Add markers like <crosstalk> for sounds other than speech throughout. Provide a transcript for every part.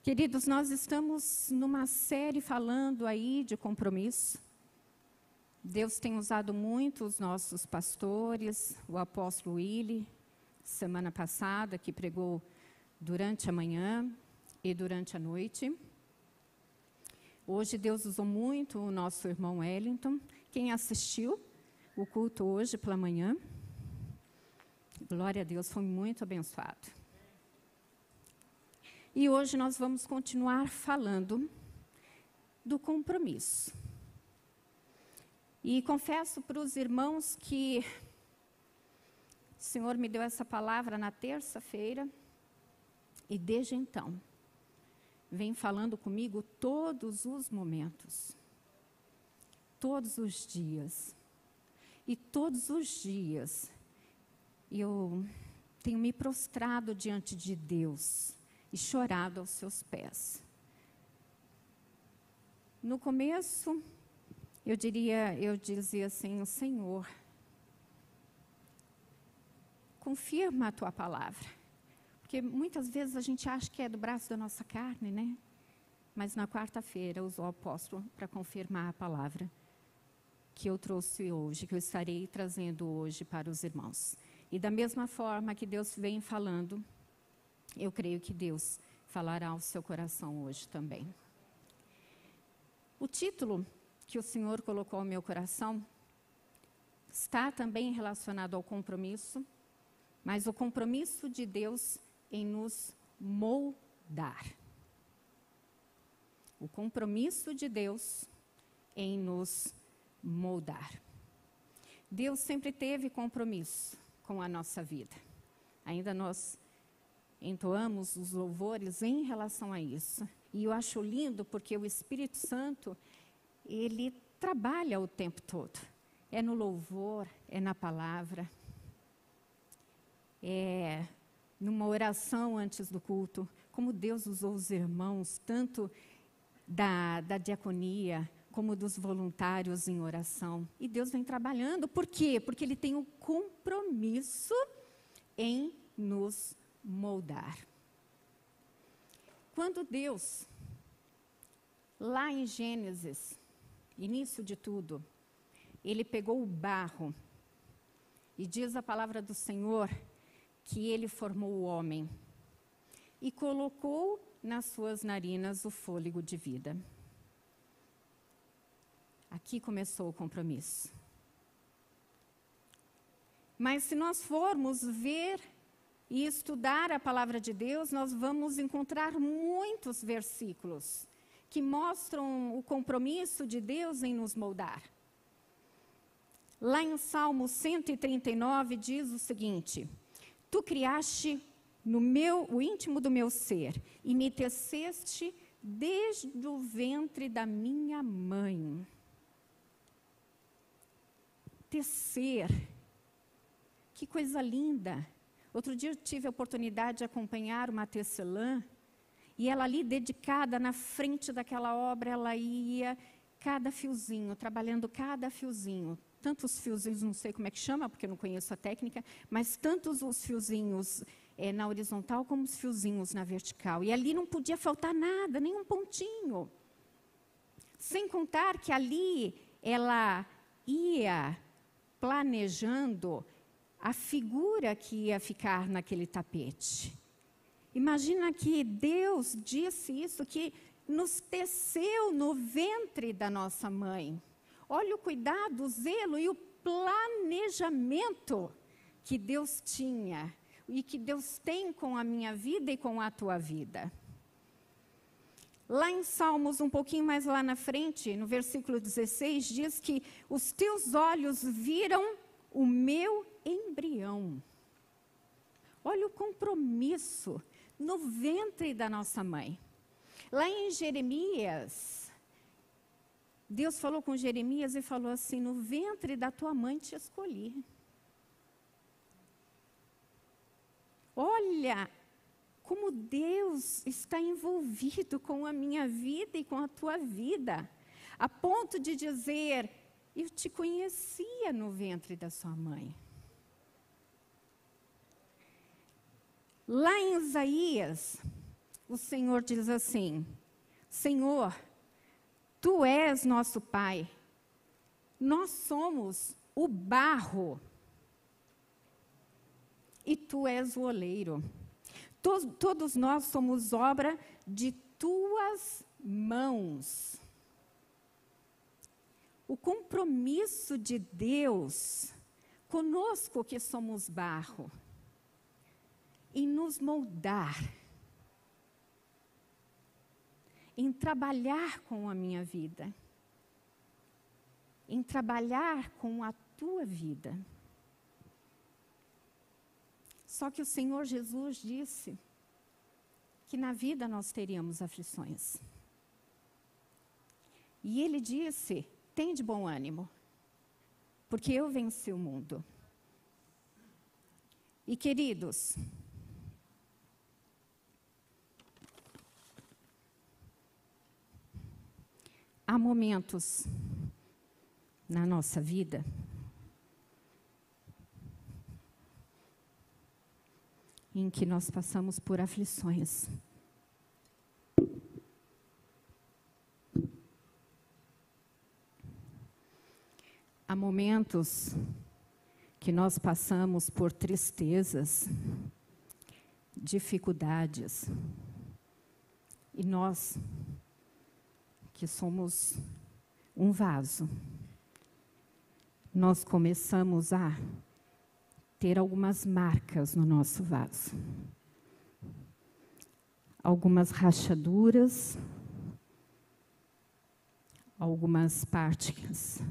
Queridos, nós estamos numa série falando aí de compromisso. Deus tem usado muito os nossos pastores, o apóstolo Willy, semana passada, que pregou durante a manhã e durante a noite. Hoje Deus usou muito o nosso irmão Wellington. Quem assistiu o culto hoje pela manhã, glória a Deus, foi muito abençoado. E hoje nós vamos continuar falando do compromisso. E confesso para os irmãos que o Senhor me deu essa palavra na terça-feira e desde então vem falando comigo todos os momentos, todos os dias. E todos os dias eu tenho me prostrado diante de Deus e chorado aos seus pés. No começo, eu diria, eu dizia assim, Senhor, confirma a tua palavra. Porque muitas vezes a gente acha que é do braço da nossa carne, né? Mas na quarta-feira usou o apóstolo para confirmar a palavra que eu trouxe hoje, que eu estarei trazendo hoje para os irmãos. E da mesma forma que Deus vem falando, eu creio que Deus falará ao seu coração hoje também. O título que o Senhor colocou ao meu coração está também relacionado ao compromisso, mas o compromisso de Deus em nos moldar. O compromisso de Deus em nos moldar. Deus sempre teve compromisso com a nossa vida. Ainda nós entoamos os louvores em relação a isso. E eu acho lindo porque o Espírito Santo, ele trabalha o tempo todo. É no louvor, é na palavra, é numa oração antes do culto. Como Deus usou os irmãos, tanto da, da diaconia, como dos voluntários em oração. E Deus vem trabalhando, por quê? Porque Ele tem um compromisso em nos moldar. Quando Deus, lá em Gênesis, início de tudo, ele pegou o barro e diz a palavra do Senhor que ele formou o homem e colocou nas suas narinas o fôlego de vida. Aqui começou o compromisso. Mas se nós formos ver e estudar a palavra de Deus, nós vamos encontrar muitos versículos que mostram o compromisso de Deus em nos moldar. Lá em Salmo 139 diz o seguinte: Tu criaste no meu o íntimo do meu ser e me teceste desde o ventre da minha mãe. Tecer. Que coisa linda. Outro dia eu tive a oportunidade de acompanhar uma tecelã e ela ali dedicada na frente daquela obra, ela ia cada fiozinho, trabalhando cada fiozinho. Tantos fiozinhos, não sei como é que chama, porque eu não conheço a técnica, mas tantos os fiozinhos é, na horizontal como os fiozinhos na vertical. E ali não podia faltar nada, nem um pontinho. Sem contar que ali ela ia planejando a figura que ia ficar naquele tapete. Imagina que Deus disse isso, que nos teceu no ventre da nossa mãe. Olha o cuidado, o zelo e o planejamento que Deus tinha e que Deus tem com a minha vida e com a tua vida. Lá em Salmos, um pouquinho mais lá na frente, no versículo 16, diz que os teus olhos viram o meu embrião. Olha o compromisso no ventre da nossa mãe. Lá em Jeremias, Deus falou com Jeremias e falou assim: No ventre da tua mãe te escolhi. Olha como Deus está envolvido com a minha vida e com a tua vida, a ponto de dizer: Eu te conhecia no ventre da sua mãe. Lá em Isaías, o Senhor diz assim: Senhor, tu és nosso Pai, nós somos o barro e tu és o oleiro. todos nós somos obra de tuas mãos. O compromisso de Deus conosco que somos barro, em nos moldar, em trabalhar com a minha vida, em trabalhar com a tua vida. Só que o Senhor Jesus disse que na vida nós teríamos aflições. E ele disse: tem de bom ânimo, porque eu venci o mundo. E queridos, há momentos na nossa vida em que nós passamos por aflições. Há momentos que nós passamos por tristezas, dificuldades, e nós, que somos um vaso, nós começamos a ter algumas marcas no nosso vaso. Algumas rachaduras, algumas partes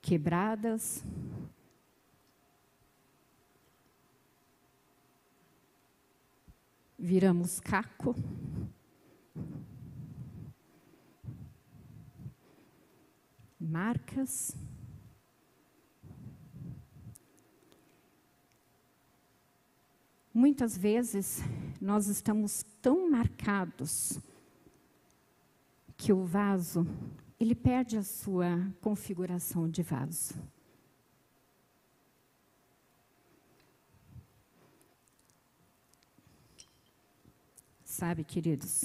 quebradas. Viramos caco. Marcas. Muitas vezes nós estamos tão marcados que o vaso ele perde a sua configuração de vaso. Sabe, queridos,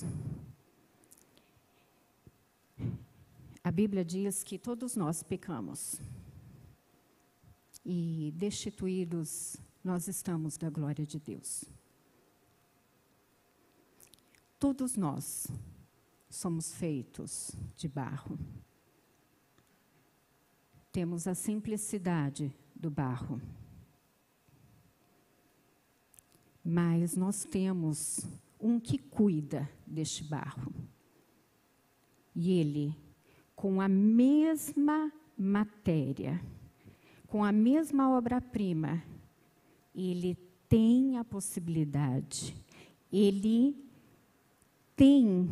a Bíblia diz que todos nós pecamos e destituídos nós estamos da glória de Deus. Todos nós somos feitos de barro. Temos a simplicidade do barro. Mas nós temos um que cuida deste barro. E ele, com a mesma matéria, com a mesma obra-prima, ele tem a possibilidade, ele tem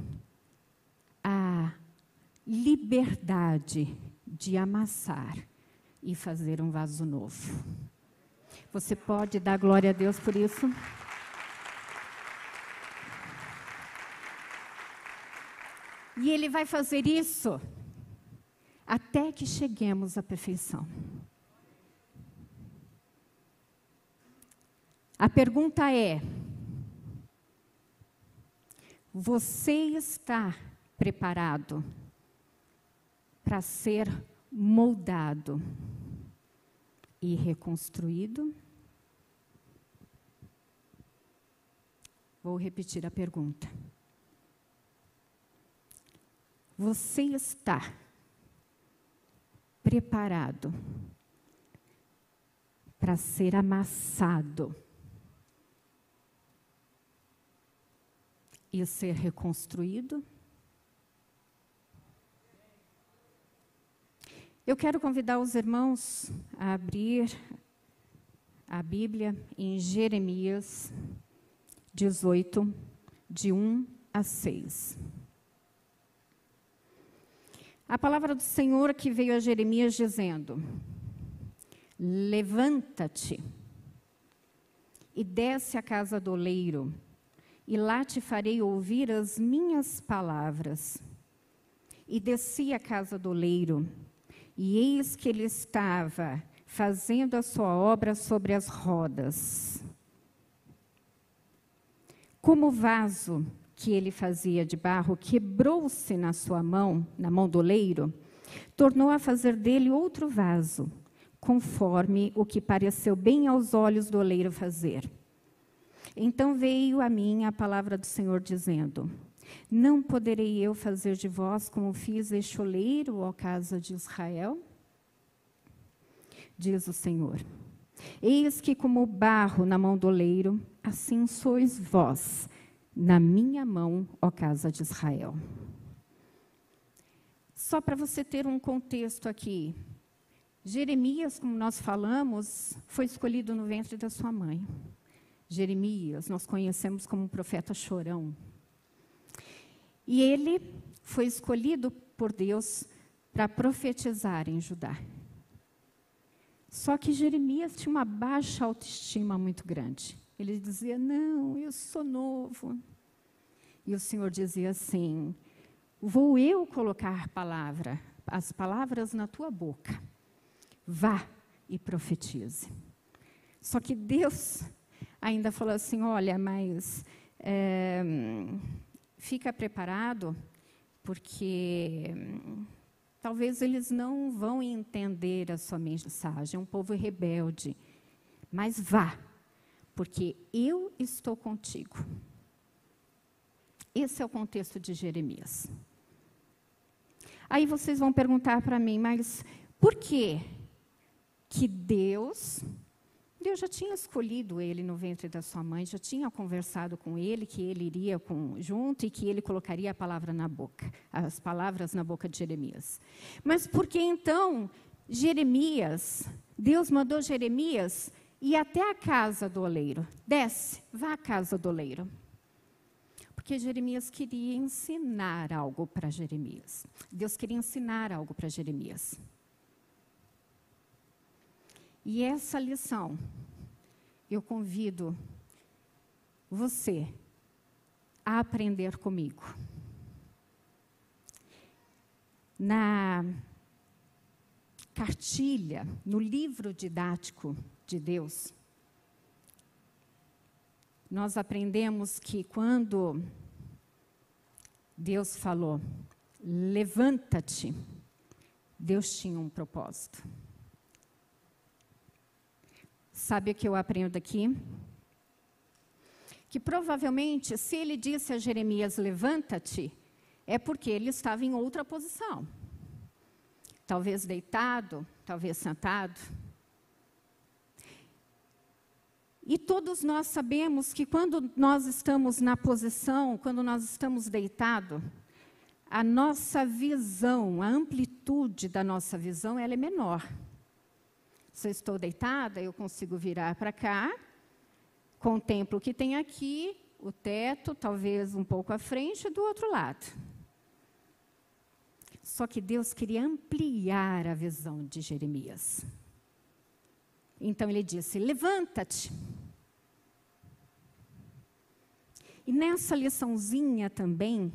liberdade de amassar e fazer um vaso novo. Você pode dar glória a Deus por isso? E Ele vai fazer isso até que cheguemos à perfeição. A pergunta é: você está preparado para ser moldado e reconstruído? Vou repetir a pergunta. Você está preparado para ser amassado e ser reconstruído. Eu quero convidar os irmãos a abrir a Bíblia em Jeremias 18, de 1 a 6. A palavra do Senhor que veio a Jeremias dizendo: Levanta-te e desce à casa do oleiro e lá te farei ouvir as minhas palavras. E desci à casa do leiro, e eis que ele estava fazendo a sua obra sobre as rodas. Como vaso que ele fazia de barro quebrou-se na sua mão, na mão do oleiro, tornou a fazer dele outro vaso, conforme o que pareceu bem aos olhos do oleiro fazer. Então veio a mim a palavra do Senhor dizendo: Não poderei eu fazer de vós como fiz este oleiro, ó casa de Israel? Diz o Senhor. Eis que, como barro na mão do oleiro, assim sois vós na minha mão, ó casa de Israel. Só para você ter um contexto aqui. Jeremias, como nós falamos, foi escolhido no ventre da sua mãe. Jeremias, nós conhecemos como um profeta chorão. E ele foi escolhido por Deus para profetizar em Judá. Só que Jeremias tinha uma baixa autoestima muito grande. Ele dizia: Não, eu sou novo. E o Senhor dizia assim: Vou eu colocar palavra, as palavras na tua boca. Vá e profetize. Só que Deus ainda falou assim: Olha, mas é, fica preparado, porque talvez eles não vão entender a sua mensagem. É um povo rebelde. Mas vá porque eu estou contigo. Esse é o contexto de Jeremias. Aí vocês vão perguntar para mim, mas por que que Deus, Deus já tinha escolhido ele no ventre da sua mãe, já tinha conversado com ele que ele iria com, junto e que ele colocaria a palavra na boca, as palavras na boca de Jeremias. Mas por que então Jeremias, Deus mandou Jeremias e até a casa do oleiro. Desce, vá à casa do oleiro. Porque Jeremias queria ensinar algo para Jeremias. Deus queria ensinar algo para Jeremias. E essa lição, eu convido você a aprender comigo. Na cartilha, no livro didático de Deus, nós aprendemos que quando Deus falou, levanta-te, Deus tinha um propósito. Sabe o que eu aprendo aqui? Que provavelmente, se ele disse a Jeremias, levanta-te, é porque ele estava em outra posição. Talvez deitado, talvez sentado. E todos nós sabemos que quando nós estamos na posição, quando nós estamos deitados, a nossa visão, a amplitude da nossa visão, ela é menor. Se eu estou deitada, eu consigo virar para cá, contemplo o que tem aqui, o teto, talvez um pouco à frente, do outro lado. Só que Deus queria ampliar a visão de Jeremias. Então ele disse: Levanta-te. E nessa liçãozinha também,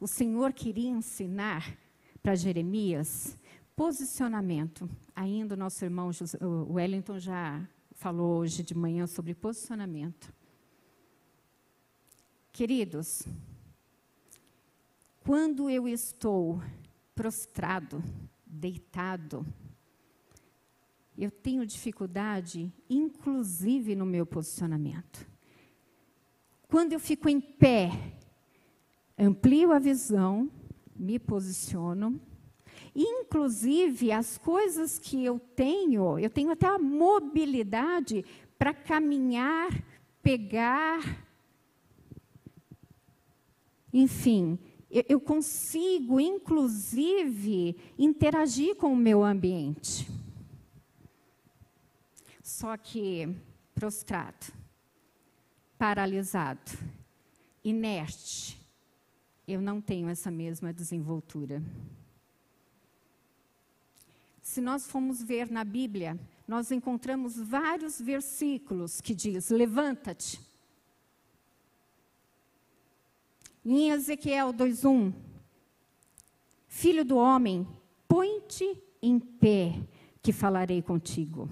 o Senhor queria ensinar para Jeremias posicionamento. Ainda o nosso irmão o Wellington já falou hoje de manhã sobre posicionamento. Queridos, quando eu estou prostrado, deitado, eu tenho dificuldade, inclusive no meu posicionamento. Quando eu fico em pé, amplio a visão, me posiciono, inclusive as coisas que eu tenho, eu tenho até a mobilidade para caminhar, pegar, enfim, eu consigo, inclusive, interagir com o meu ambiente só que prostrado, paralisado, inerte, eu não tenho essa mesma desenvoltura. Se nós formos ver na Bíblia, nós encontramos vários versículos que diz: "Levanta-te". Em Ezequiel 2:1, Filho do homem, põe-te em pé, que falarei contigo.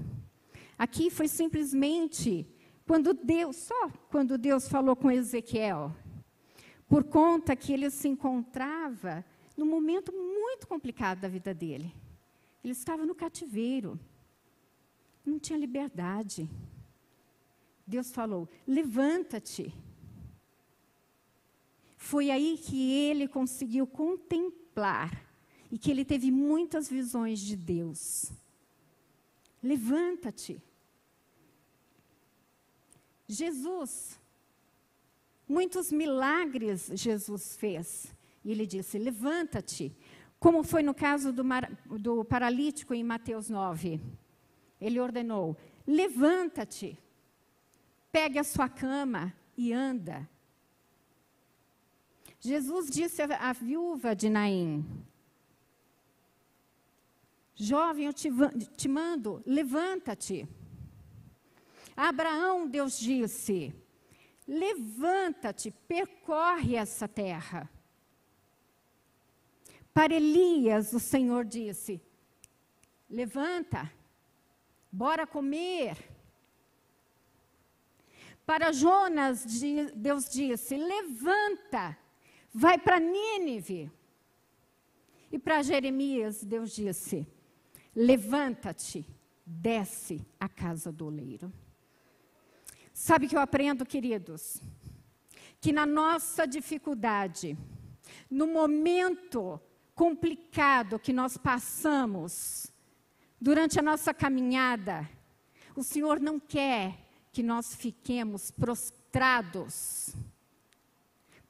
Aqui foi simplesmente quando Deus, só quando Deus falou com Ezequiel. por conta que ele se encontrava num momento muito complicado da vida dele. Ele estava no cativeiro, não tinha liberdade. Deus falou: levanta-te. Foi aí que ele conseguiu contemplar e que ele teve muitas visões de Deus. Levanta-te. Jesus, muitos milagres Jesus fez. E ele disse: Levanta-te. Como foi no caso do, mar, do paralítico em Mateus 9. Ele ordenou: Levanta-te, pegue a sua cama e anda. Jesus disse à, viúva de Naim: Jovem, eu te, te mando, levanta-te. Abraão, Deus disse: Levanta-te, percorre essa terra. Para Elias, o Senhor disse: Levanta, bora comer. Para Jonas, Deus disse: Levanta, vai para Nínive. E para Jeremias, Deus disse: Levanta-te, desce a casa do oleiro. Sabe que eu aprendo, queridos? Que na nossa dificuldade, no momento complicado que nós passamos durante a nossa caminhada, o Senhor não quer que nós fiquemos prostrados,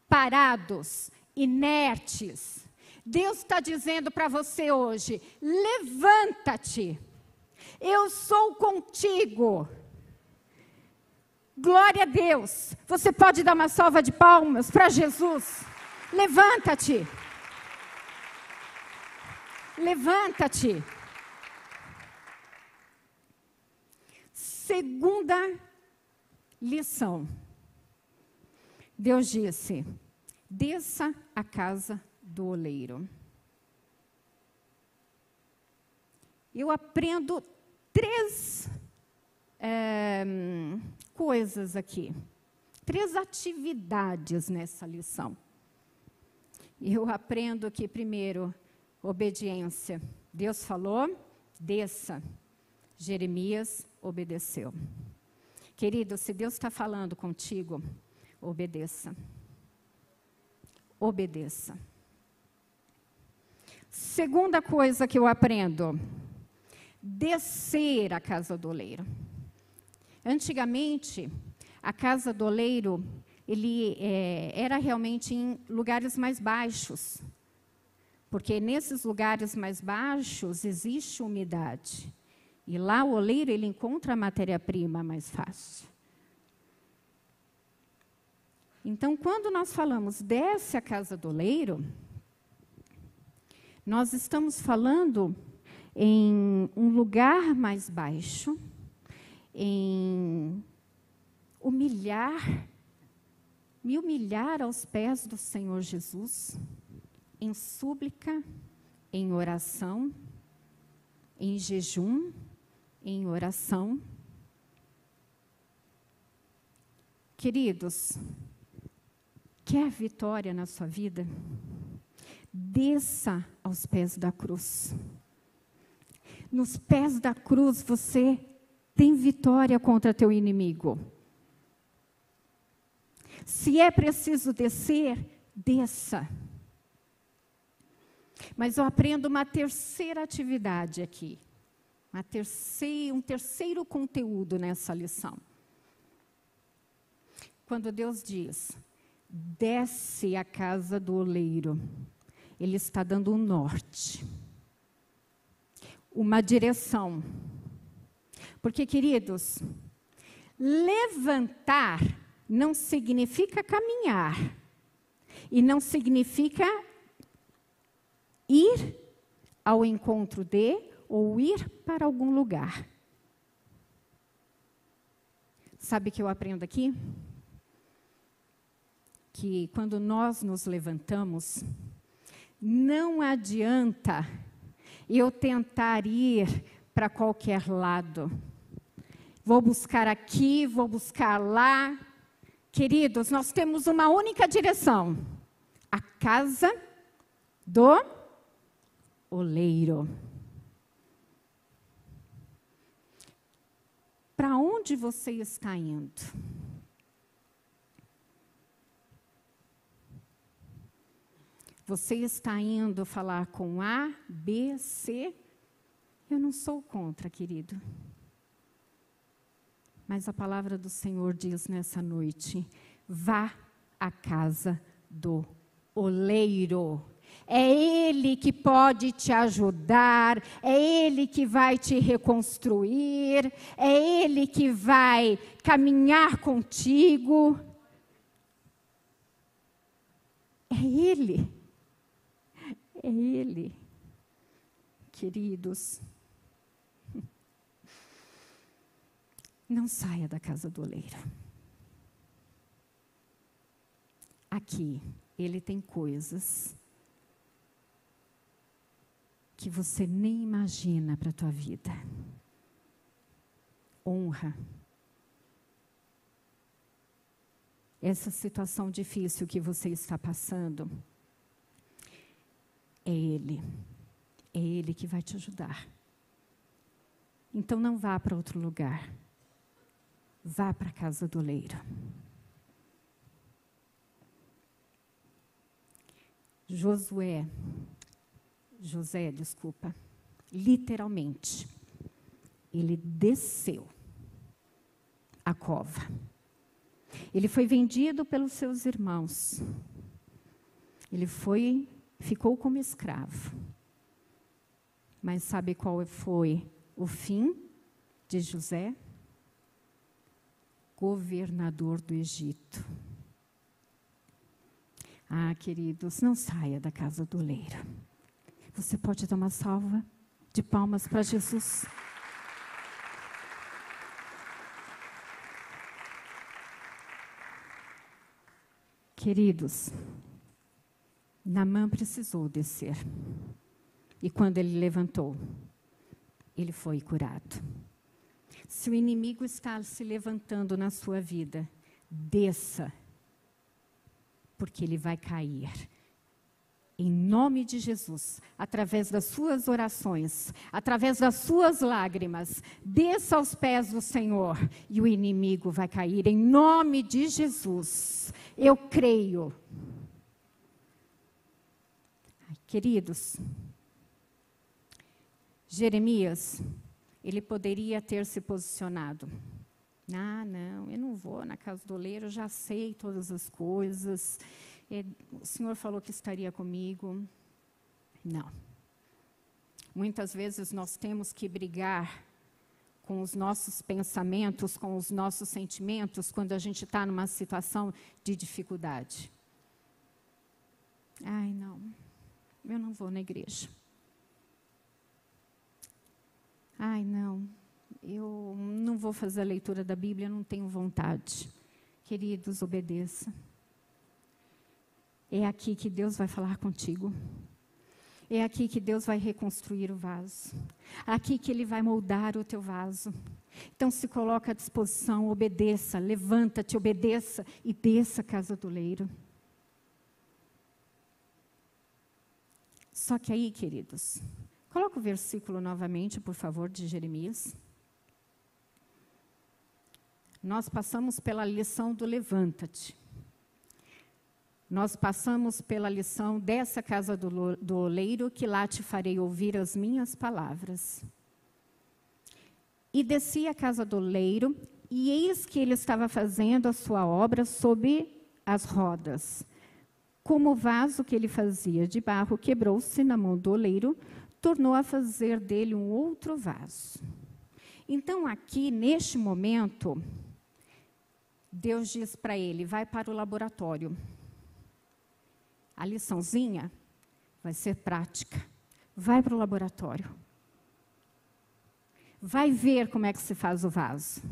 parados, inertes. Deus está dizendo para você hoje: levanta-te, eu sou contigo. Glória a Deus. Você pode dar uma salva de palmas para Jesus. Levanta-te. Levanta-te. Segunda lição. Deus disse: desça a casa do oleiro. Eu aprendo três é, coisas aqui, três atividades nessa lição. Eu aprendo que, primeiro, obediência. Deus falou, desça. Jeremias obedeceu. Querido, se Deus está falando contigo, obedeça. Obedeça. Segunda coisa que eu aprendo: descer a casa do oleiro. Antigamente, a casa do oleiro ele é, era realmente em lugares mais baixos, porque nesses lugares mais baixos existe umidade. E lá o oleiro ele encontra a matéria-prima mais fácil. Então, quando nós falamos desce a casa do oleiro, nós estamos falando em um lugar mais baixo, em humilhar, me humilhar aos pés do Senhor Jesus, em súplica, em oração, em jejum, em oração. Queridos, quer vitória na sua vida? Desça aos pés da cruz. Nos pés da cruz você tem vitória contra teu inimigo. Se é preciso descer, desça. Mas eu aprendo uma terceira atividade aqui. Uma terceira, um terceiro conteúdo nessa lição. Quando Deus diz, desce a casa do oleiro, Ele está dando um norte, uma direção porque, queridos, levantar não significa caminhar. E não significa ir ao encontro de ou ir para algum lugar. Sabe o que eu aprendo aqui? Que quando nós nos levantamos, não adianta eu tentar ir para qualquer lado. Vou buscar aqui, vou buscar lá. Queridos, nós temos uma única direção. a casa do oleiro. Para onde você está indo? Você está indo falar com A, B, C? Eu não sou contra, querido. Mas a palavra do Senhor diz nessa noite: vá à casa do oleiro. É Ele que pode te ajudar, é Ele que vai te reconstruir, é Ele que vai caminhar contigo. É Ele. É Ele. Queridos, não saia da casa do oleiro. Aqui, Ele tem coisas que você nem imagina para a tua vida. Honra. Essa situação difícil que você está passando, é Ele. É Ele que vai te ajudar. Então não vá para outro lugar. Vá para a casa do leiro. Josué José, desculpa, literalmente, ele desceu a cova. Ele foi vendido pelos seus irmãos. Ele foi, ficou como escravo. Mas sabe qual foi o fim de José? Governador do Egito. Ah, queridos, não saia da casa do leiro. Você pode dar uma salva de palmas para Jesus. Queridos, Namã precisou descer. E quando ele levantou, ele foi curado. Se o inimigo está se levantando na sua vida, desça, porque ele vai cair em nome de Jesus, através das suas orações, através das suas lágrimas, desça aos pés do Senhor e o inimigo vai cair em nome de Jesus. Eu creio. Queridos, Jeremias, ele poderia ter se posicionado. Ah, não, eu não vou na casa do oleiro, já sei todas as coisas o Senhor falou que estaria comigo. Não. Muitas vezes nós temos que brigar com os nossos pensamentos, com os nossos sentimentos, quando a gente está numa situação de dificuldade. Ai, não, eu não vou na igreja. Ai, não, eu não vou fazer a leitura da Bíblia, não tenho vontade. Queridos, obedeça. É aqui que Deus vai falar contigo. É aqui que Deus vai reconstruir o vaso. Aqui que Ele vai moldar o teu vaso. Então se coloca à disposição, obedeça, levanta-te, obedeça e desça a casa do leiro. Só que aí, queridos, coloca o versículo novamente, por favor, de Jeremias. Nós passamos pela lição do levanta-te nós passamos pela lição dessa casa do, do oleiro, que lá te farei ouvir as minhas palavras. E desci à casa do oleiro, e eis que ele estava fazendo a sua obra sob as rodas. Como o vaso que ele fazia de barro quebrou-se na mão do oleiro, tornou a fazer dele um outro vaso. Então, aqui, neste momento, Deus diz para ele: vai para o laboratório. A liçãozinha vai ser prática. Vai para o laboratório. Vai ver como é que se faz o vaso.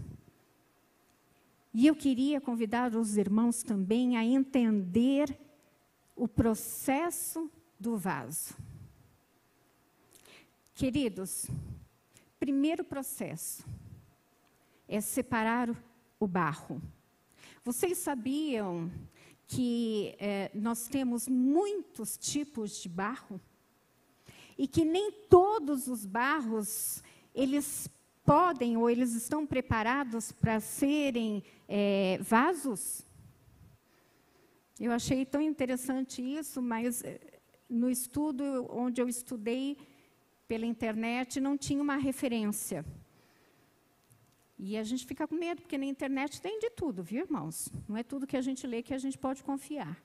E eu queria convidar os irmãos também a entender o processo do vaso. Queridos, primeiro processo é separar o barro. Vocês sabiam que é, nós temos muitos tipos de barro e que nem todos os barros eles podem ou eles estão preparados para serem é, vasos? Eu achei tão interessante isso, mas é, no estudo onde eu estudei pela internet não tinha uma referência. E a gente fica com medo, porque na internet tem de tudo, viu, irmãos? Não é tudo que a gente lê que a gente pode confiar.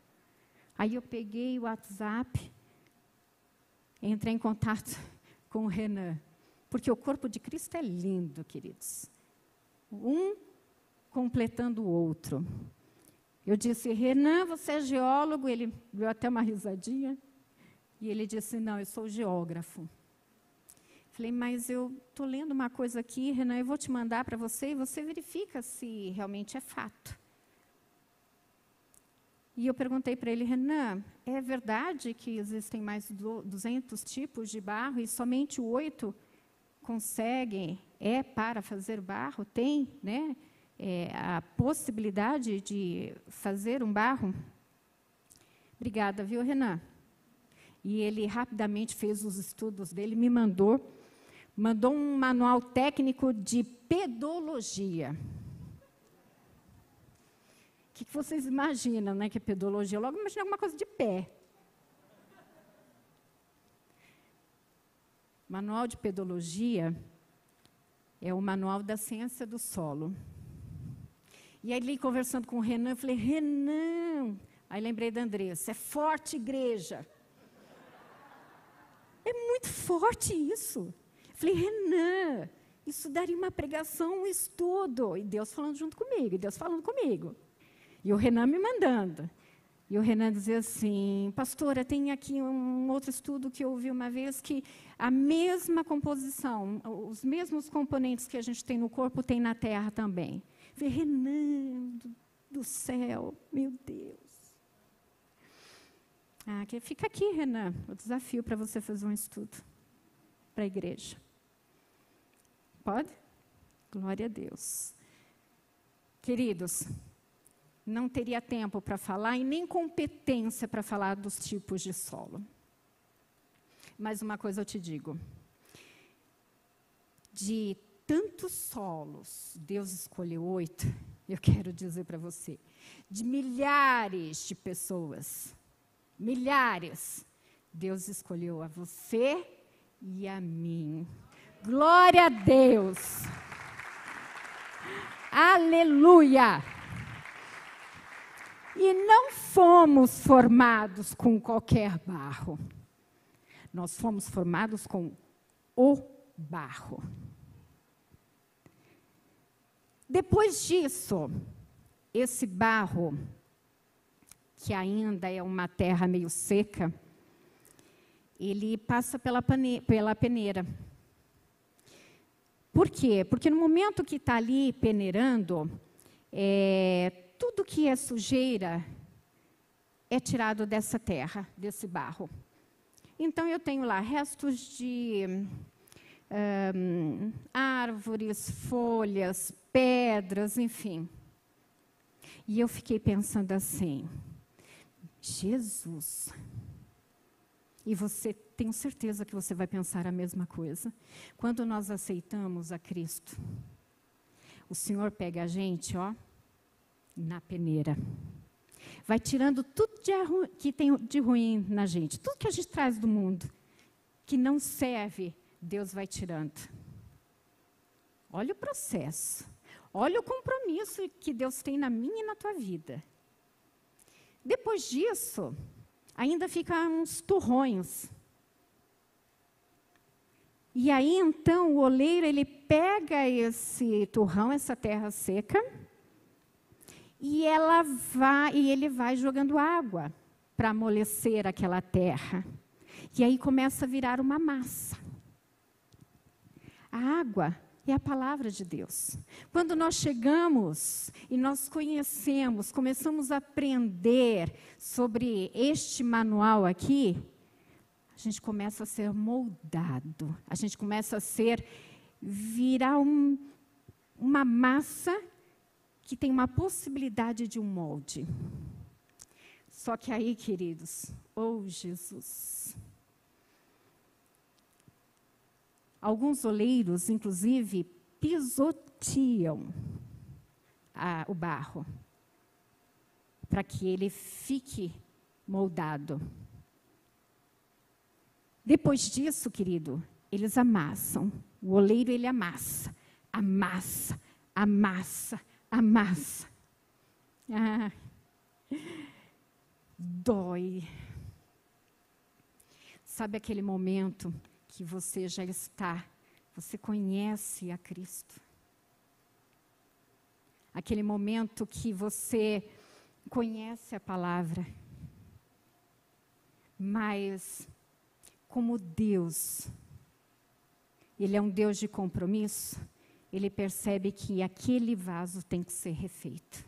Aí eu peguei o WhatsApp, entrei em contato <laughs> com o Renan. Porque o corpo de Cristo é lindo, queridos. Um completando o outro. Eu disse, Renan, você é geólogo? Ele deu até uma risadinha. E ele disse, não, eu sou geógrafo. Falei, mas eu estou lendo uma coisa aqui, Renan, eu vou te mandar para você e você verifica se realmente é fato. E eu perguntei para ele, Renan, é verdade que existem mais de 200 tipos de barro e somente oito consegue, é para fazer barro, tem né, é, a possibilidade de fazer um barro? Obrigada, viu, Renan? E ele rapidamente fez os estudos dele, me mandou, mandou um manual técnico de pedologia. O que, que vocês imaginam, né, que é pedologia? Eu logo imaginei alguma coisa de pé. Manual de Pedologia é o manual da ciência do solo. E aí, conversando com o Renan, eu falei, Renan, aí lembrei da Andressa, é forte igreja. É muito forte isso. Falei, Renan, isso daria uma pregação, um estudo. E Deus falando junto comigo, e Deus falando comigo. E o Renan me mandando. E o Renan dizia assim, pastora, tem aqui um outro estudo que eu ouvi uma vez que a mesma composição, os mesmos componentes que a gente tem no corpo tem na terra também. Falei, Renan do, do céu, meu Deus. Ah, fica aqui, Renan, o desafio para você fazer um estudo para a igreja. Pode? Glória a Deus. Queridos, não teria tempo para falar e nem competência para falar dos tipos de solo. Mas uma coisa eu te digo: de tantos solos, Deus escolheu oito, eu quero dizer para você, de milhares de pessoas, milhares, Deus escolheu a você e a mim. Glória a Deus! Aleluia! E não fomos formados com qualquer barro. Nós fomos formados com o barro. Depois disso, esse barro, que ainda é uma terra meio seca, ele passa pela, pela peneira. Por quê? Porque no momento que está ali peneirando, é, tudo que é sujeira é tirado dessa terra, desse barro. Então, eu tenho lá restos de árvores, folhas, pedras, enfim. E eu fiquei pensando assim: Jesus. E você, tenho certeza que você vai pensar a mesma coisa. Quando nós aceitamos a Cristo, o Senhor pega a gente, ó, na peneira. Vai tirando tudo que tem de ruim na gente, tudo que a gente traz do mundo, que não serve, Deus vai tirando. Olha o processo. Olha o compromisso que Deus tem na minha e na tua vida. Depois disso, ainda ficam uns turrões. E aí então o oleiro ele pega esse turrão, essa terra seca, e ela vai e ele vai jogando água para amolecer aquela terra. E aí começa a virar uma massa. A água é a palavra de Deus. Quando nós chegamos e nós conhecemos, começamos a aprender sobre este manual aqui, a gente começa a ser moldado, a gente começa a ser, virar um, uma massa que tem uma possibilidade de um molde. Só que aí, queridos, oh Jesus. Alguns oleiros, inclusive, pisoteam a, o barro para que ele fique moldado. Depois disso, querido, eles amassam. O oleiro ele amassa, amassa, amassa, amassa. Ah, dói. Sabe aquele momento que você já está, você conhece a Cristo? Aquele momento que você conhece a palavra, mas como Deus, Ele é um Deus de compromisso, ele percebe que aquele vaso tem que ser refeito.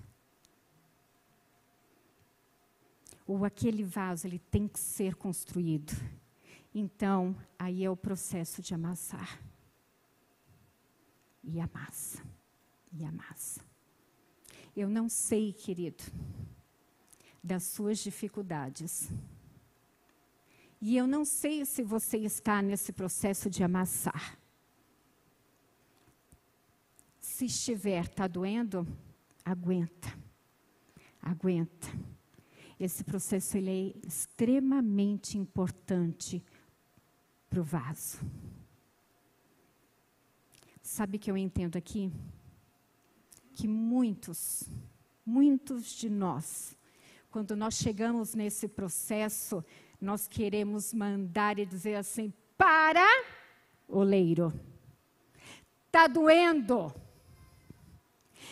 Ou aquele vaso ele tem que ser construído. Então, aí é o processo de amassar. E amassa. E amassa. Eu não sei, querido, das suas dificuldades. E eu não sei se você está nesse processo de amassar. Se estiver, está doendo? Aguenta. Aguenta. Esse processo ele é extremamente importante para o vaso. Sabe o que eu entendo aqui? Que muitos, muitos de nós, quando nós chegamos nesse processo, nós queremos mandar e dizer assim: para, oleiro, está doendo.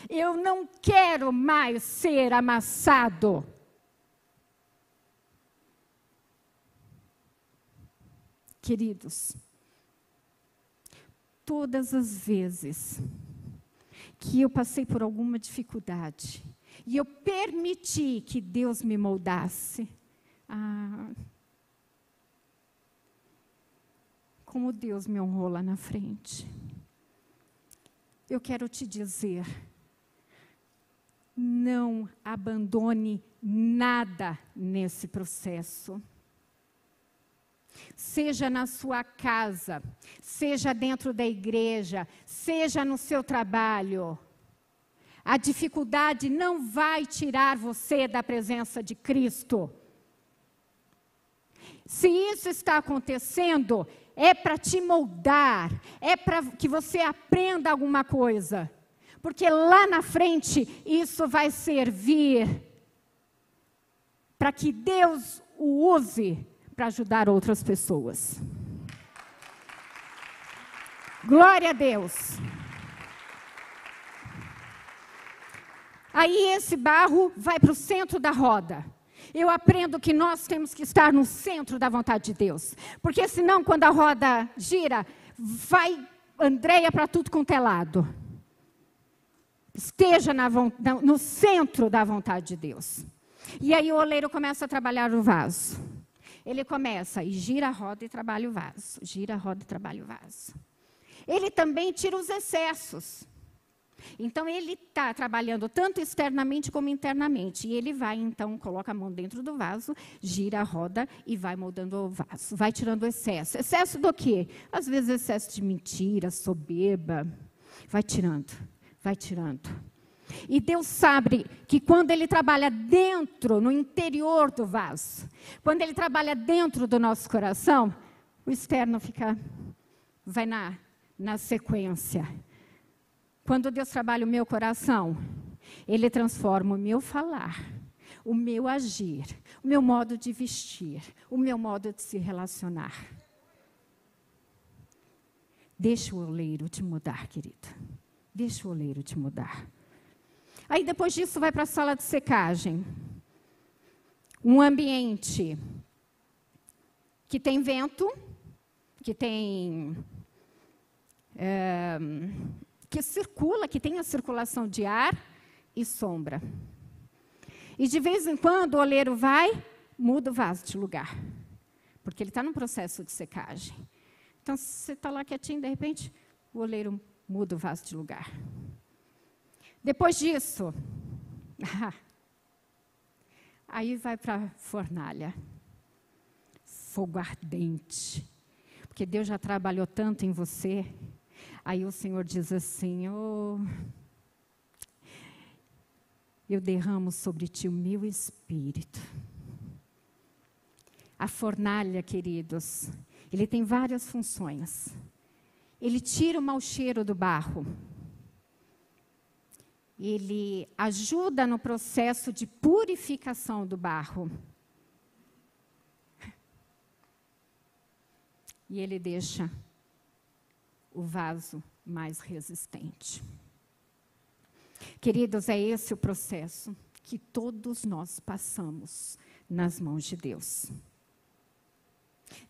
Eu não quero mais ser amassado. Queridos, todas as vezes que eu passei por alguma dificuldade e eu permiti que Deus me moldasse, ah, como Deus me honrou lá na frente. Eu quero te dizer, não abandone nada nesse processo. Seja na sua casa, seja dentro da igreja, seja no seu trabalho. A dificuldade não vai tirar você da presença de Cristo. Se isso está acontecendo, é para te moldar, é para que você aprenda alguma coisa. Porque lá na frente isso vai servir para que Deus o use para ajudar outras pessoas. Glória a Deus. Aí esse barro vai para o centro da roda. Eu aprendo que nós temos que estar no centro da vontade de Deus. Porque senão, quando a roda gira, vai Andréia para tudo com telado esteja na, no centro da vontade de Deus. E aí o oleiro começa a trabalhar o vaso. Ele começa e gira a roda e trabalha o vaso. Gira a roda e trabalha o vaso. Ele também tira os excessos. Então ele está trabalhando tanto externamente como internamente. E ele vai, então, coloca a mão dentro do vaso, gira a roda e vai moldando o vaso. Vai tirando o excesso. Excesso do quê? Às vezes excesso de mentira, soberba. Vai tirando vai tirando. E Deus sabe que quando Ele trabalha dentro, no interior do vaso, quando Ele trabalha dentro do nosso coração, o externo fica, vai na, na sequência. Quando Deus trabalha o meu coração, Ele transforma o meu falar, o meu agir, o meu modo de vestir, o meu modo de se relacionar. Deixa o oleiro te mudar, querido. Deixa o oleiro te mudar. Aí depois disso vai para a sala de secagem. Um ambiente que tem vento, que tem. É, que circula, que tem a circulação de ar e sombra. E de vez em quando o oleiro vai, muda o vaso de lugar. Porque ele está num processo de secagem. Então, você está lá quietinho, de repente, o oleiro muda o vaso de lugar. Depois disso, <laughs> Aí vai para a fornalha. Fogo ardente. Porque Deus já trabalhou tanto em você. Aí o Senhor diz assim: oh, Eu derramo sobre ti o meu espírito. A fornalha, queridos, ele tem várias funções. Ele tira o mau cheiro do barro ele ajuda no processo de purificação do barro. E ele deixa o vaso mais resistente. Queridos, é esse o processo que todos nós passamos nas mãos de Deus.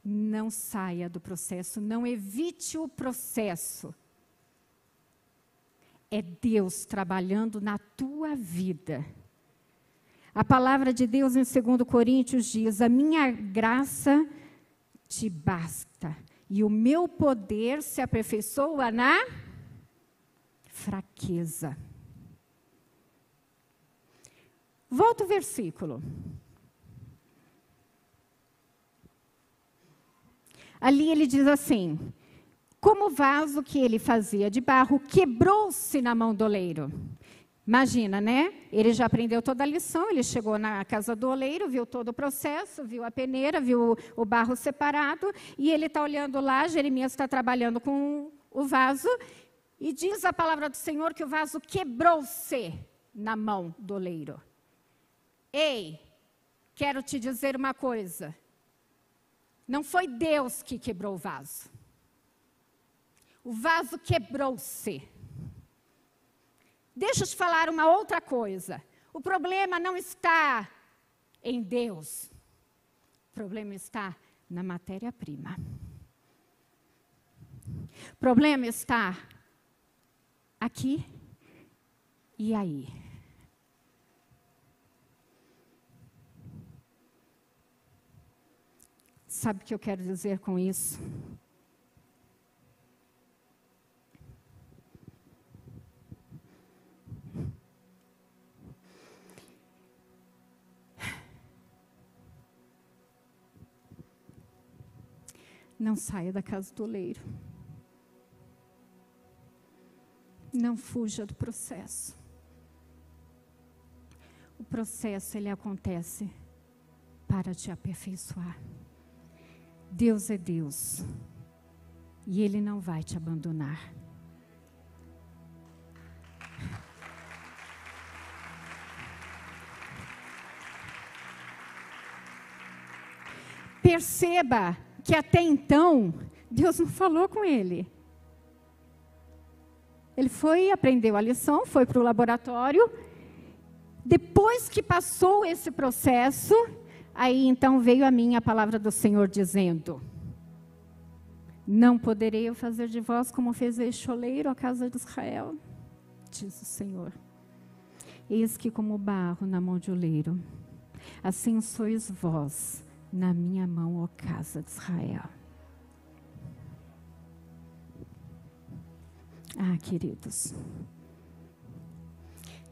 Não saia do processo, não evite o processo é Deus trabalhando na tua vida. A palavra de Deus em 2 Coríntios diz: A minha graça te basta, e o meu poder se aperfeiçoa na fraqueza. Volta o versículo. Ali ele diz assim: como o vaso que ele fazia de barro quebrou-se na mão do oleiro. Imagina, né? Ele já aprendeu toda a lição, ele chegou na casa do oleiro, viu todo o processo, viu a peneira, viu o, barro separado, e ele está olhando lá, Jeremias está trabalhando com o vaso, e diz a palavra do Senhor que o vaso quebrou-se na mão do oleiro. Ei, quero te dizer uma coisa. Não foi Deus que quebrou o vaso. O vaso quebrou-se. Deixa eu te falar uma outra coisa. O problema não está em Deus. O problema está na matéria-prima. O problema está aqui e aí. Sabe o que eu quero dizer com isso? Não saia da casa do oleiro. Não fuja do processo. O processo ele acontece para te aperfeiçoar. Deus é Deus. E ele não vai te abandonar. Perceba que até então Deus não falou com ele. Ele foi, aprendeu a lição, foi para o laboratório. Depois que passou esse processo, aí então veio a mim a palavra do Senhor dizendo: Não poderei eu fazer de vós como fez este oleiro a casa de Israel, diz o Senhor. Eis que como barro na mão de oleiro, assim sois vós na minha mão, ó casa de Israel. Ah, queridos,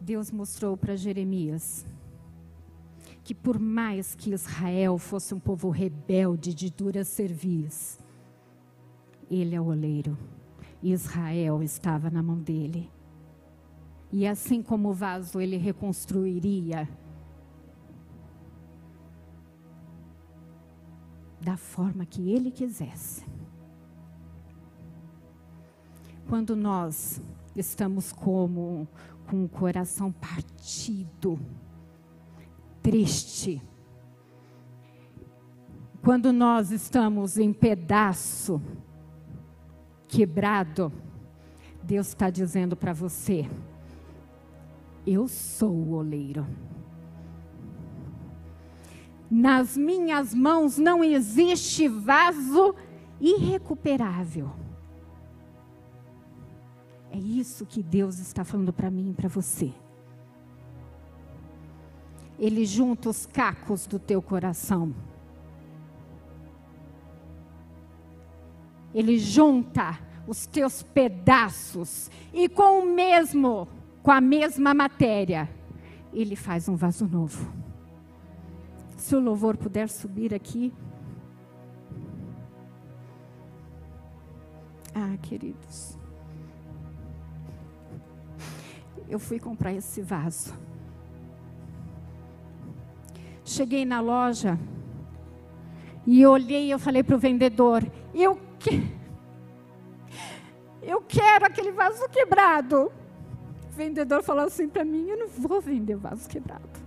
Deus mostrou para Jeremias que por mais que Israel fosse um povo rebelde de dura cerviz, ele é o oleiro. Israel estava na mão dele. E assim como o vaso ele reconstruiria da forma que Ele quisesse. Quando nós estamos como com o coração partido, triste, quando nós estamos em pedaço, quebrado, Deus está dizendo para você: Eu sou o oleiro. Nas minhas mãos não existe vaso irrecuperável. É isso que Deus está falando para mim e para você. Ele junta os cacos do teu coração. Ele junta os teus pedaços e com o mesmo, com a mesma matéria, ele faz um vaso novo. Se o louvor puder subir aqui. Ah, queridos. Eu fui comprar esse vaso. Cheguei na loja e olhei e eu falei para o vendedor: eu, que... eu quero aquele vaso quebrado. O vendedor falou assim para mim: eu não vou vender vaso quebrado.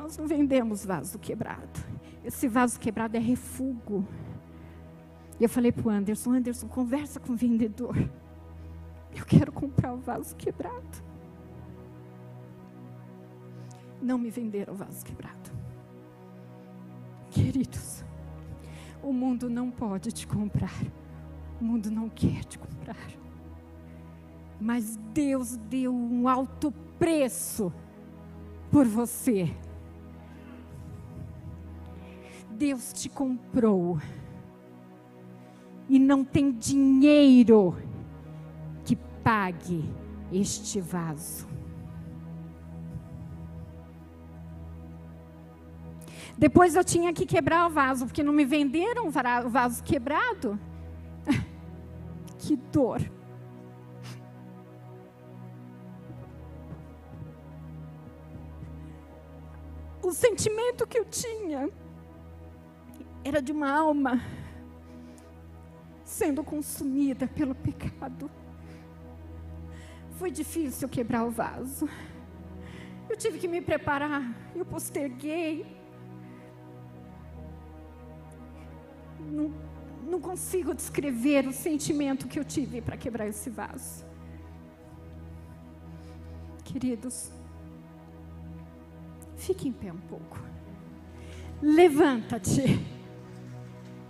Nós não vendemos vaso quebrado. Esse vaso quebrado é refúgio. E eu falei para o Anderson: Anderson, conversa com o vendedor. Eu quero comprar o vaso quebrado não me venderam vaso quebrado. Queridos, o mundo não pode te comprar. O mundo não quer te comprar. Mas Deus deu um alto preço por você. Deus te comprou. E não tem dinheiro que pague este vaso. Depois eu tinha que quebrar o vaso, porque não me venderam o vaso quebrado. <laughs> que dor. O sentimento que eu tinha era de uma alma sendo consumida pelo pecado. Foi difícil quebrar o vaso. Eu tive que me preparar, eu posterguei. não, não consigo descrever o sentimento que eu tive para quebrar esse vaso. Queridos, fique em pé um pouco. Levanta-te.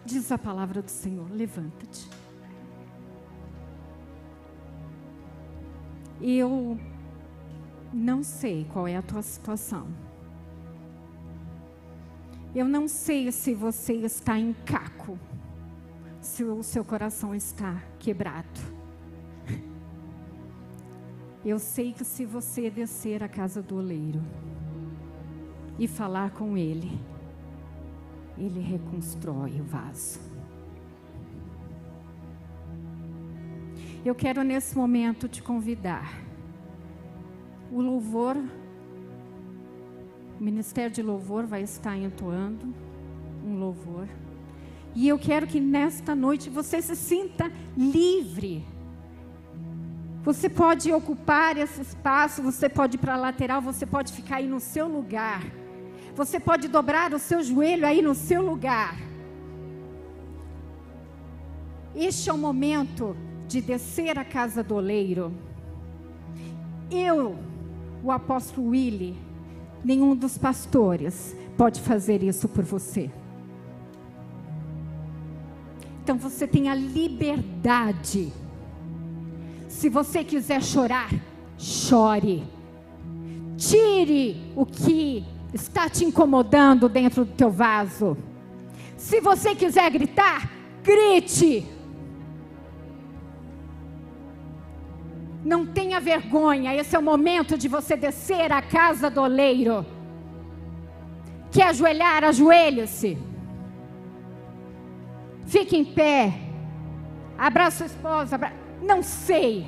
Diz a palavra do Senhor: levanta-te. Eu não sei qual é a tua situação. Eu não sei se você está em caco, se o seu coração está quebrado. Eu sei que se você descer à casa do oleiro e falar com ele, ele reconstrói o vaso. Eu quero nesse momento te convidar. O louvor o Ministério de Louvor vai estar entoando um louvor. E eu quero que nesta noite você se sinta livre. Você pode ocupar esse espaço, você pode ir para a lateral, você pode ficar aí no seu lugar. Você pode dobrar o seu joelho aí no seu lugar. Este é o momento de descer à casa do oleiro. Eu, o apóstolo Willie, Nenhum dos pastores pode fazer isso por você. Então você tem a liberdade. Se você quiser chorar, chore. Tire o que está te incomodando dentro do teu vaso. Se você quiser gritar, grite. Não tenha vergonha, esse é o momento de você descer à casa do oleiro. Quer ajoelhar, ajoelhe-se. Fique em pé. Abraça sua esposa. Abra... Não sei.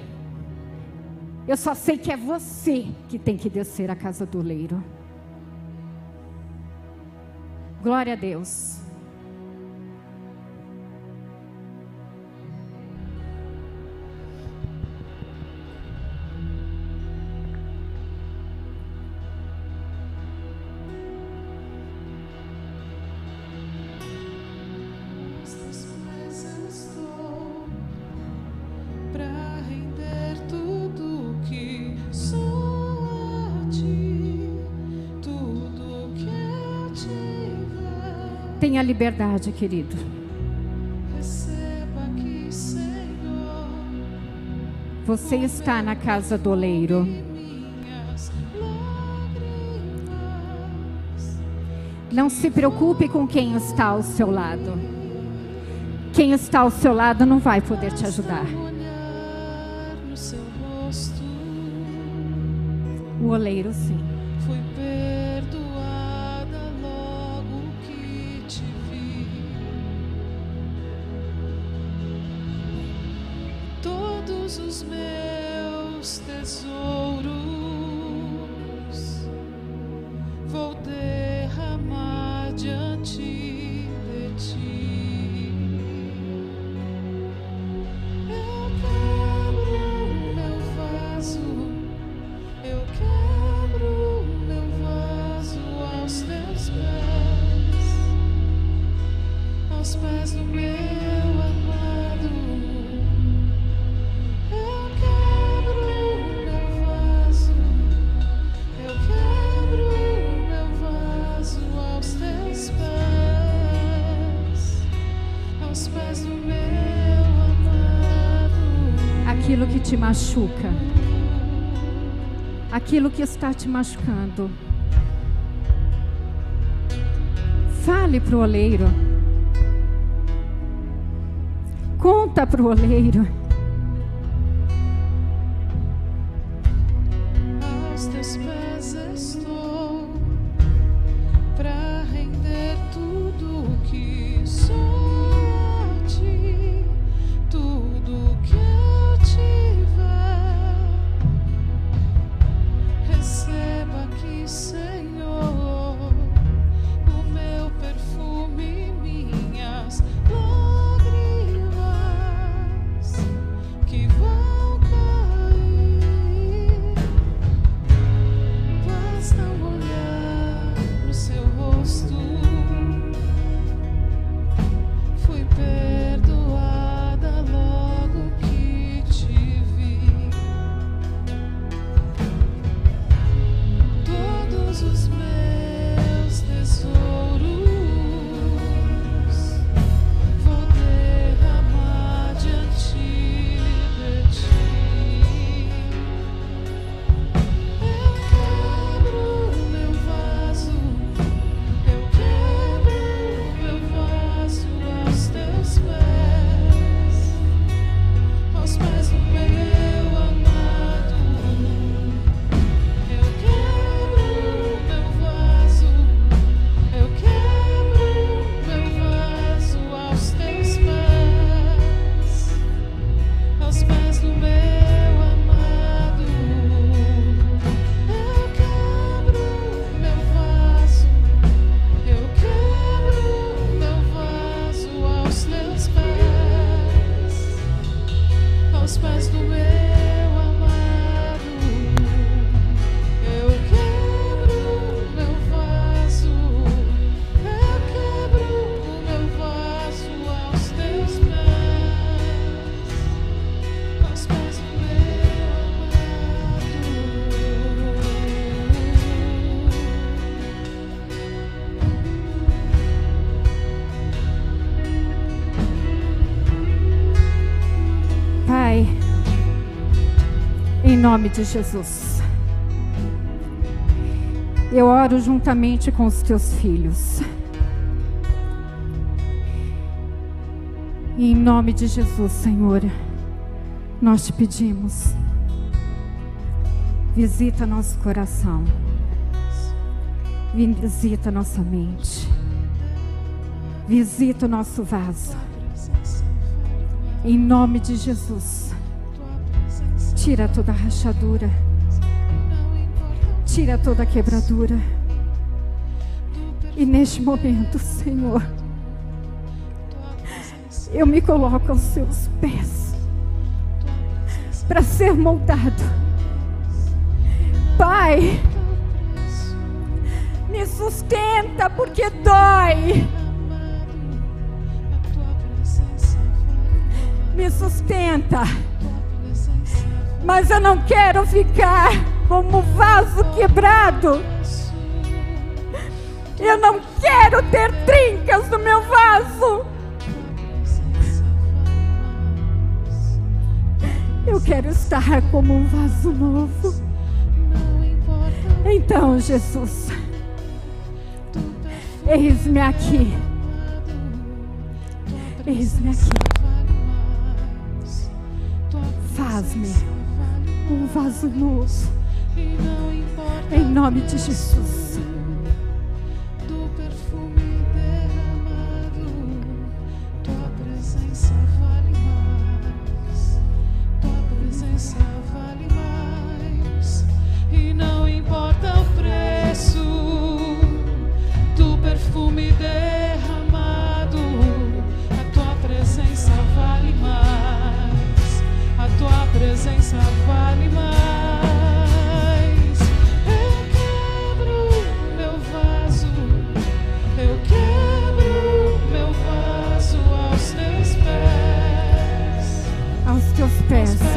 Eu só sei que é você que tem que descer à casa do oleiro. Glória a Deus. Liberdade, querido. Você está na casa do oleiro. Não se preocupe com quem está ao seu lado. Quem está ao seu lado não vai poder te ajudar. O oleiro, sim. Machuca, aquilo que está te machucando. Fale para o oleiro. Conta para o oleiro. De Jesus. Eu oro juntamente com os teus filhos. E em nome de Jesus, Senhor, nós te pedimos. Visita nosso coração. Visita nossa mente. Visita o nosso vaso. Em nome de Jesus. Tira toda rachadura. Tira toda quebradura. E neste momento, Senhor, eu me coloco aos seus pés para ser moldado. Pai, me sustenta porque dói. Me sustenta mas eu não quero ficar como vaso quebrado. Eu não quero ter trincas no meu vaso. Eu quero estar como um vaso novo. Então, Jesus, eis-me aqui. Eis-me aqui. Faz-me um vaso novo. Em nome de Jesus.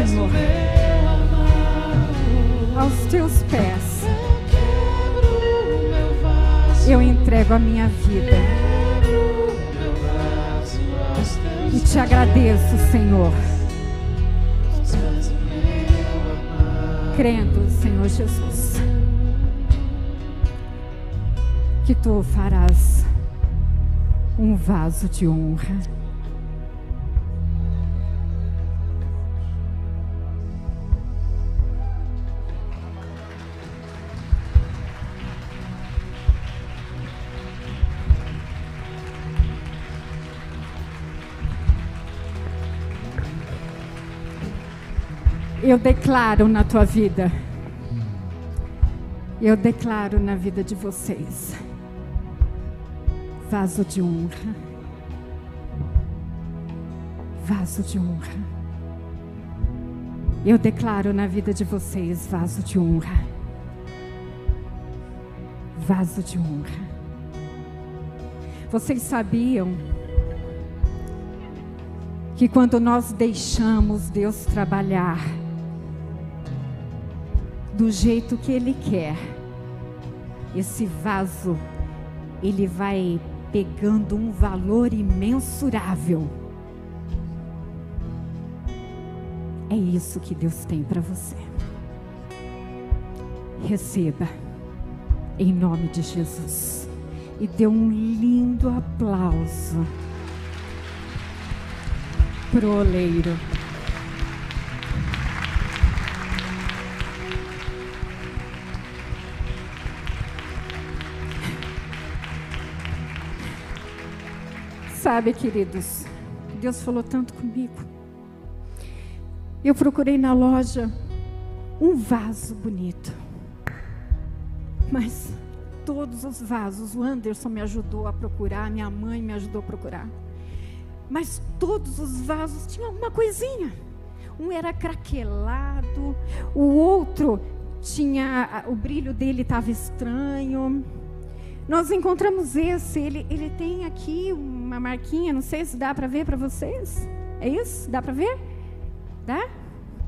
Senhor, aos teus pés, eu entrego a minha vida. E te agradeço, Senhor. Crendo, Senhor Jesus, que tu farás um vaso de honra. Eu declaro na tua vida. Eu declaro na vida de vocês. Vaso de honra. Vaso de honra. Eu declaro na vida de vocês vaso de honra. Vaso de honra. Vocês sabiam que quando nós deixamos Deus trabalhar, do jeito que ele quer. Esse vaso, ele vai pegando um valor imensurável. É isso que Deus tem para você. Receba, em nome de Jesus. E dê um lindo aplauso pro oleiro. Sabe, queridos, Deus falou tanto comigo. Eu procurei na loja um vaso bonito. Mas todos os vasos, o Anderson me ajudou a procurar, minha mãe me ajudou a procurar. Mas todos os vasos tinham uma coisinha. Um era craquelado, o outro tinha o brilho dele estava estranho. Nós encontramos esse, ele, ele tem aqui uma marquinha, não sei se dá para ver para vocês. É isso? Dá para ver? Dá?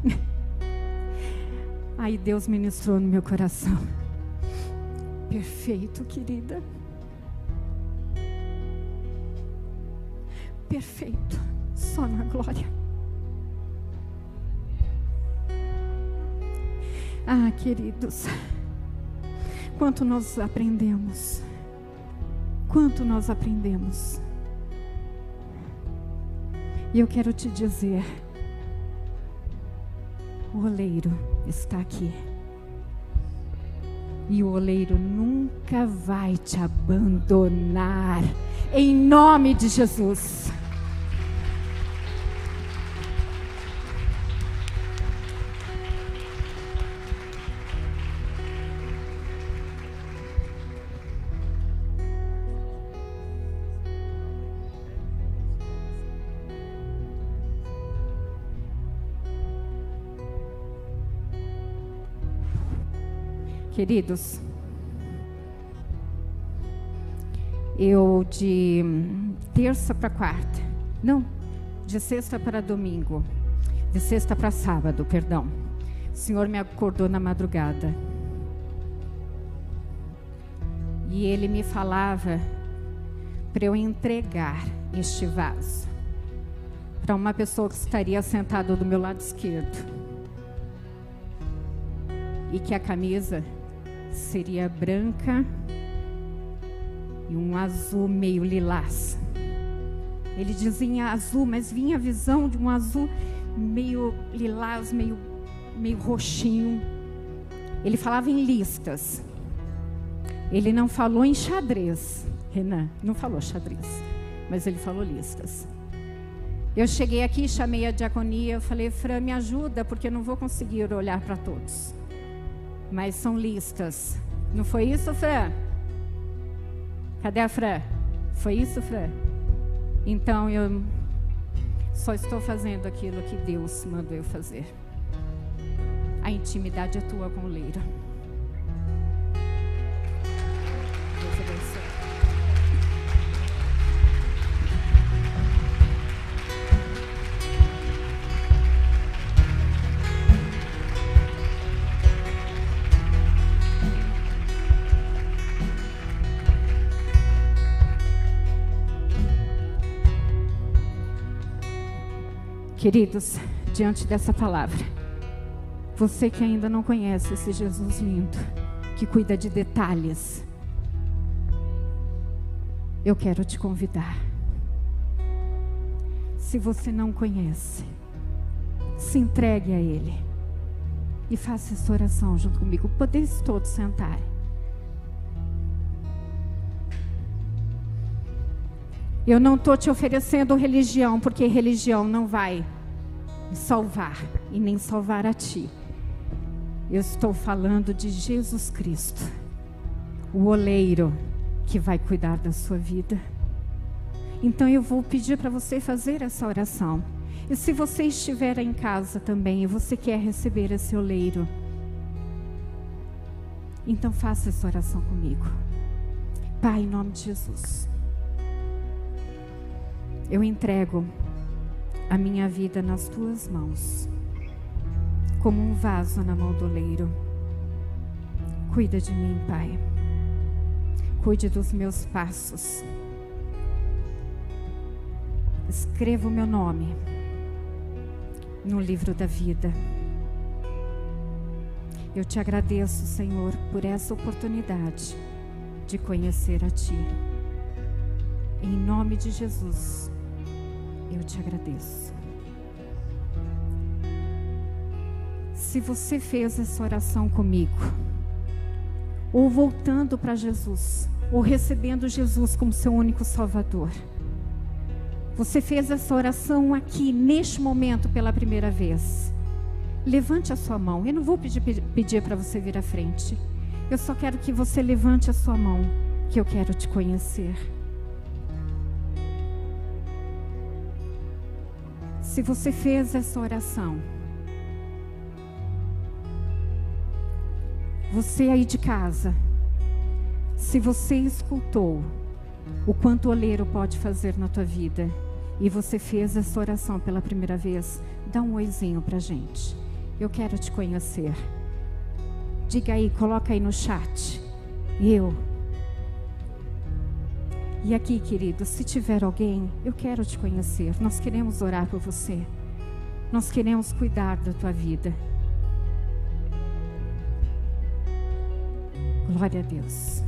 <laughs> Aí Deus ministrou no meu coração. Perfeito, querida. Perfeito. Só na glória. Ah, queridos, quanto nós aprendemos Quanto nós aprendemos. E eu quero te dizer: o oleiro está aqui. E o oleiro nunca vai te abandonar. Em nome de Jesus. Queridos, eu de terça para quarta, não, de sexta para domingo, de sexta para sábado, perdão. O Senhor me acordou na madrugada. E ele me falava para eu entregar este vaso para uma pessoa que estaria sentada do meu lado esquerdo. E que a camisa seria branca e um azul meio lilás. Ele dizia azul, mas vinha a visão de um azul meio lilás, meio, meio roxinho. Ele falava em listas. Ele não falou em xadrez, Renan, não falou xadrez, mas ele falou listas. Eu cheguei aqui, chamei a diaconia, eu falei, Fran, me ajuda, porque eu não vou conseguir olhar para todos mas são listas. Não foi isso, Fran? Cadê a Fran? Foi isso, Fran? Então eu só estou fazendo aquilo que Deus mandou eu fazer. A intimidade é tua com o leiro. Queridos, diante dessa palavra, você que ainda não conhece esse Jesus lindo, que cuida de detalhes, eu quero te convidar. Se você não conhece, se entregue a Ele e faça essa oração junto comigo. Podeis todos sentar. Eu não estou te oferecendo religião, porque religião não vai salvar e nem salvar a ti. Eu estou falando de Jesus Cristo, o oleiro que vai cuidar da sua vida. Então eu vou pedir para você fazer essa oração. E se você estiver em casa também e você quer receber esse oleiro, então faça essa oração comigo. Pai, em nome de Jesus, eu entrego a minha vida nas tuas mãos, como um vaso na mão do oleiro. Cuida de mim, Pai. Cuide dos meus passos. Escreva o meu nome no livro da vida. Eu te agradeço, Senhor, por essa oportunidade de conhecer a Ti. Em nome de Jesus eu te agradeço. Se você fez essa oração comigo, ou voltando para Jesus, ou recebendo Jesus como seu único Salvador, você fez essa oração aqui, neste momento, pela primeira vez. Levante a sua mão. Eu não vou pedir, pedir para você vir à frente. Eu só quero que você levante a sua mão, que eu quero te conhecer. Se você fez essa oração, você aí de casa, se você escutou o quanto o oleiro pode fazer na tua vida e você fez essa oração pela primeira vez, dá um oizinho pra gente. Eu quero te conhecer. Diga aí, coloca aí no chat. Eu e aqui, querido, se tiver alguém, eu quero te conhecer. Nós queremos orar por você. Nós queremos cuidar da tua vida. Glória a Deus.